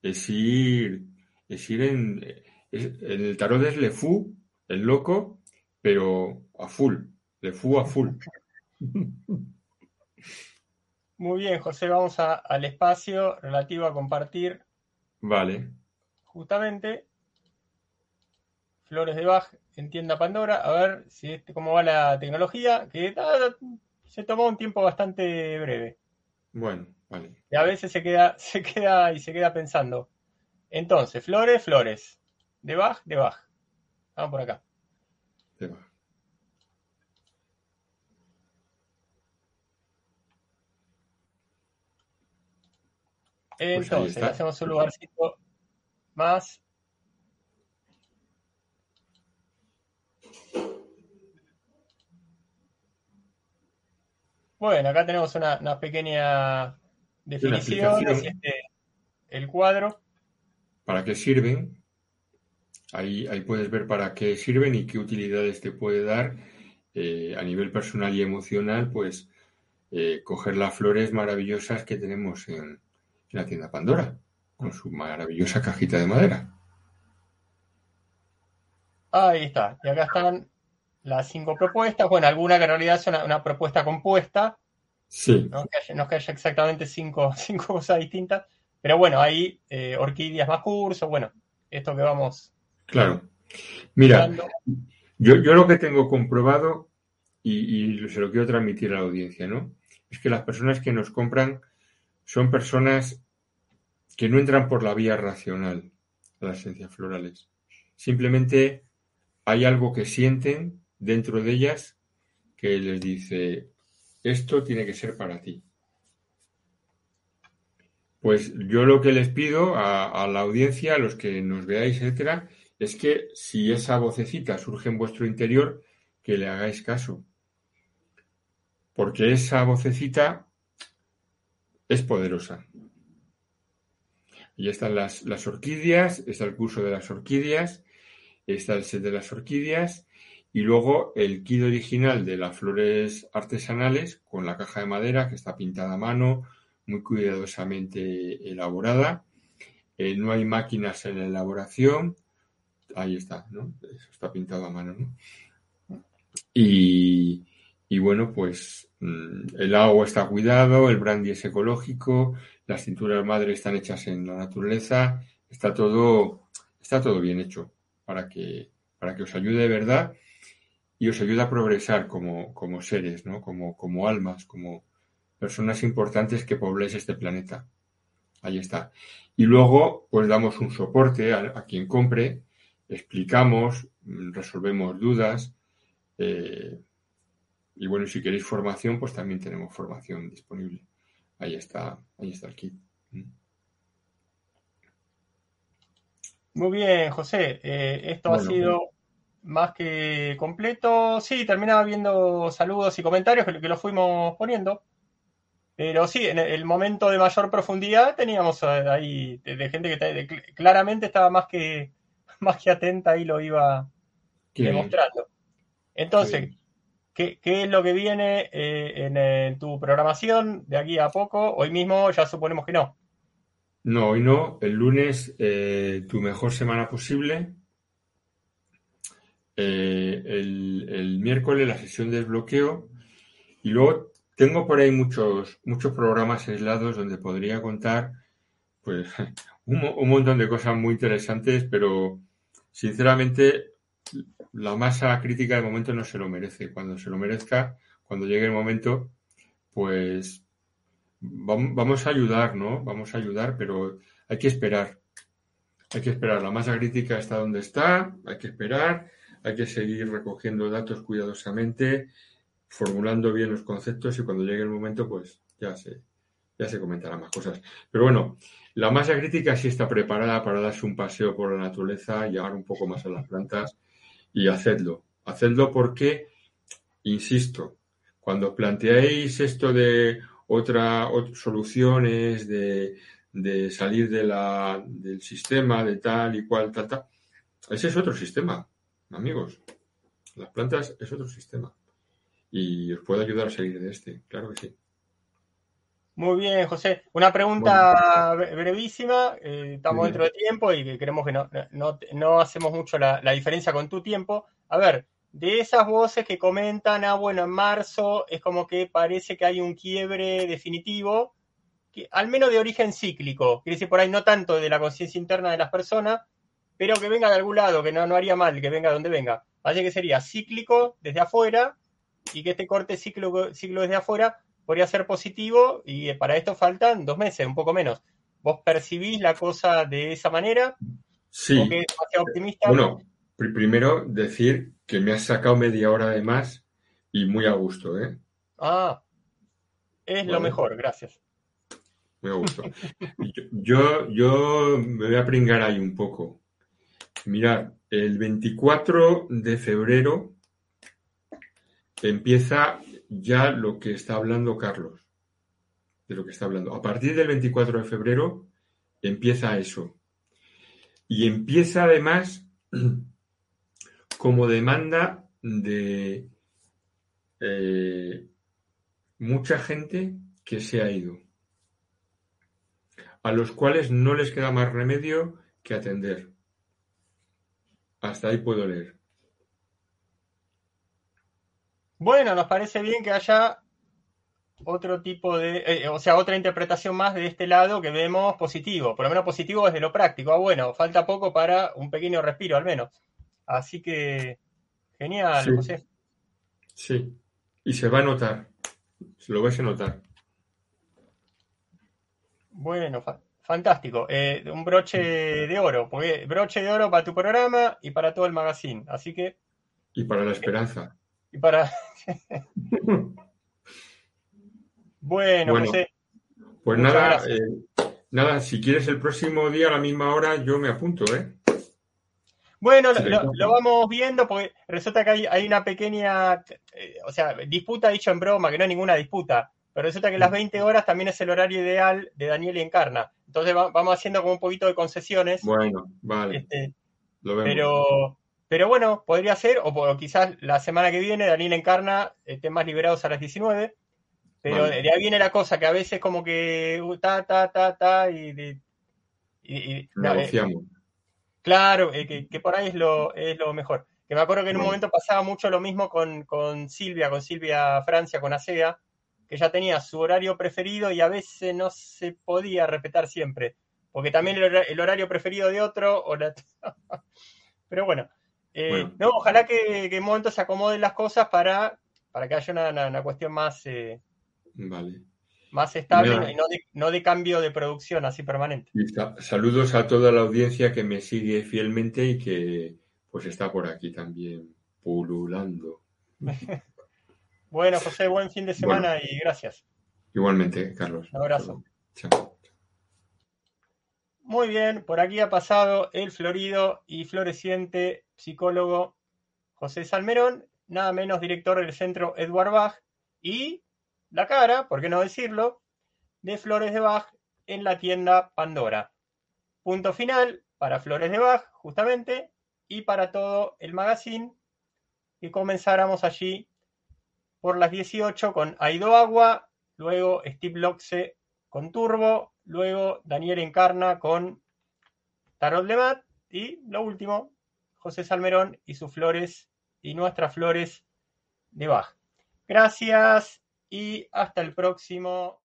es ir es ir en, el tarot es Le Fou, el loco, pero a full, Le Fou a full. Muy bien, José, vamos al espacio relativo a compartir. Vale. Justamente, Flores de Bach en tienda Pandora, a ver si este, cómo va la tecnología, que ah, se tomó un tiempo bastante breve. Bueno, vale. Y a veces se queda, se queda y se queda pensando. Entonces, flores, flores. De Bach, de Bach. Vamos por acá. De Bach. Pues Entonces, hacemos un lugarcito más. Bueno, acá tenemos una, pequeña definición de este, el cuadro. ¿Para qué sirven? Ahí, ahí puedes ver para qué sirven y qué utilidades te puede dar eh, a nivel personal y emocional, pues eh, coger las flores maravillosas que tenemos en, la tienda Pandora, con su maravillosa cajita de madera. Ahí está. Y acá están las cinco propuestas. Bueno, alguna que en realidad es una, una propuesta compuesta, Sí, no es que haya, no que haya exactamente cinco, cinco cosas distintas. Pero bueno, hay eh, orquídeas más cursos, bueno, esto que vamos claro. Mira, yo, yo lo que tengo comprobado, y, y se lo quiero transmitir a la audiencia, ¿no? Es que las personas que nos compran son personas que no entran por la vía racional a las esencias florales. Simplemente hay algo que sienten dentro de ellas que les dice, esto tiene que ser para ti. Pues yo lo que les pido a, a la audiencia, a los que nos veáis, etcétera, es que si esa vocecita surge en vuestro interior, que le hagáis caso. Porque esa vocecita es poderosa. Y están las, las orquídeas, está el curso de las orquídeas, está el set de las orquídeas y luego el kit original de las flores artesanales con la caja de madera que está pintada a mano, muy cuidadosamente elaborada. Eh, no hay máquinas en la elaboración. Ahí está, ¿no? Eso está pintado a mano, ¿no? Y, y bueno, pues el agua está cuidado, el brandy es ecológico, las cinturas madre están hechas en la naturaleza, está todo, está todo bien hecho para que, para que os ayude de verdad y os ayude a progresar como, como seres, ¿no? Como, como almas, como personas importantes que pobléis este planeta. Ahí está. Y luego, pues damos un soporte a, a quien compre, explicamos, mm, resolvemos dudas. eh, y bueno, si queréis formación, pues también tenemos formación disponible. Ahí está, ahí está el kit. Mm. Muy bien, José. Eh, esto ha Bueno, sido más que completo. Sí, terminaba viendo saludos y comentarios que, que los fuimos poniendo. Pero sí, en el momento de mayor profundidad teníamos eh, ahí de, de gente que de- claramente estaba más que, más que atenta y lo iba qué demostrando. Entonces. ¿Qué, es lo que viene eh, en, tu programación de aquí a poco? Hoy mismo ya suponemos que no. No, hoy no. El lunes, eh, tu mejor semana posible. Eh, el, el miércoles, la sesión de desbloqueo. Y luego tengo por ahí muchos, muchos programas aislados donde podría contar, pues, un, un montón de cosas muy interesantes, pero sinceramente, la masa crítica de momento no se lo merece. Cuando se lo merezca, cuando llegue el momento, pues vam- vamos a ayudar, ¿no? Vamos a ayudar, pero hay que esperar. Hay que esperar. La masa crítica está donde está, hay que esperar, hay que seguir recogiendo datos cuidadosamente, formulando bien los conceptos y cuando llegue el momento, pues ya se, ya se comentarán más cosas. Pero bueno, la masa crítica sí está preparada para darse un paseo por la naturaleza, llegar un poco más a las plantas y hacedlo. Hacedlo porque, insisto, cuando planteéis esto de otra, ot- soluciones, de, de salir de la, del sistema, de tal y cual, tal, tal, ese es otro sistema, amigos. Las plantas es otro sistema. Y os puede ayudar a salir de este, claro que sí. Muy bien, José. Una pregunta bre- brevísima. eh, estamos dentro de tiempo y creemos que no, no, no hacemos mucho la, la diferencia con tu tiempo. A ver, de esas voces que comentan, ah, bueno, en marzo es como que parece que hay un quiebre definitivo, que, al menos de origen cíclico. Quiere decir, por ahí no tanto de la conciencia interna de las personas, pero que venga de algún lado, que no, no haría mal que venga de donde venga. Así que sería cíclico desde afuera y que este corte ciclo, ciclo desde afuera podría ser positivo y eh, para esto faltan dos meses, un poco menos. ¿Vos percibís la cosa de esa manera? ¿O Sí, que es demasiado optimista? bueno, pri- primero decir que me has sacado media hora de más y muy a gusto, ¿eh? Ah, es lo mejor, gracias. Muy a gusto. Yo, yo, yo me voy a pringar ahí un poco. Mirad, el 24 de febrero empieza, ya lo que está hablando Carlos, de lo que está hablando. A partir del 24 de febrero empieza eso. Y empieza además como demanda de eh, mucha gente que se ha ido, a los cuales no les queda más remedio que atender. Hasta ahí puedo leer. Bueno, nos parece bien que haya otro tipo de, eh, o sea, otra interpretación más de este lado que vemos positivo, por lo menos positivo desde lo práctico. Ah, bueno, falta poco para un pequeño respiro al menos. Así que, genial, Sí. José. Sí, y se va a notar, se lo vais a notar. Bueno, fa- fantástico. Eh, un broche de oro, porque broche de oro para tu programa y para todo el magazine. Así que, Y para la esperanza. Y para, bueno, Bueno, José, Pues nada, eh, nada, si quieres el próximo día a la misma hora, yo me apunto, ¿eh? Bueno, lo, vamos viendo porque resulta que hay, hay una pequeña, eh, o sea, disputa dicho en broma, que no hay ninguna disputa, pero resulta que las 20 horas también es el horario ideal de Daniel y Encarna. Entonces va- vamos haciendo como un poquito de concesiones, Bueno, vale, este, lo vemos. pero, pero bueno, podría ser, o, quizás la semana que viene Daniel Encarna estén más liberados a las 19, pero Vale. de ahí viene la cosa, que a veces como que uh, ta, ta, ta, ta, y... de- y- eh, Negociamos. Claro, eh, que, que por ahí es lo, es lo mejor. Que me acuerdo que en un momento pasaba mucho lo mismo con, con Silvia, con Silvia Francia, con ASEA, que ya tenía su horario preferido y a veces no se podía respetar siempre, porque también el, el horario preferido de otro, o la- pero bueno, eh, Bueno. no, ojalá que, que en un momento se acomoden las cosas para, para que haya una, una- una cuestión más, eh, Vale. más estable y no de, no de cambio de producción así permanente. Saludos a toda la audiencia que me sigue fielmente y que pues está por aquí también pululando. Bueno, José, buen fin de semana y gracias. Igualmente, Carlos. Un abrazo. Chao. Muy bien, por aquí ha pasado el florido y floreciente psicólogo José Salmerón, nada menos director del centro Edward Bach y la cara, por qué no decirlo, de Flores de Bach en la tienda Pandora. Punto final para Flores de Bach, justamente, y para todo el magazine, que comenzáramos allí por las 18 con Aido Agua, luego Steve Loxe con Turbo, luego Daniel Encarna con Tarot de Mat y lo último, José Salmerón y sus flores y nuestras flores de Bach. Gracias y hasta el próximo.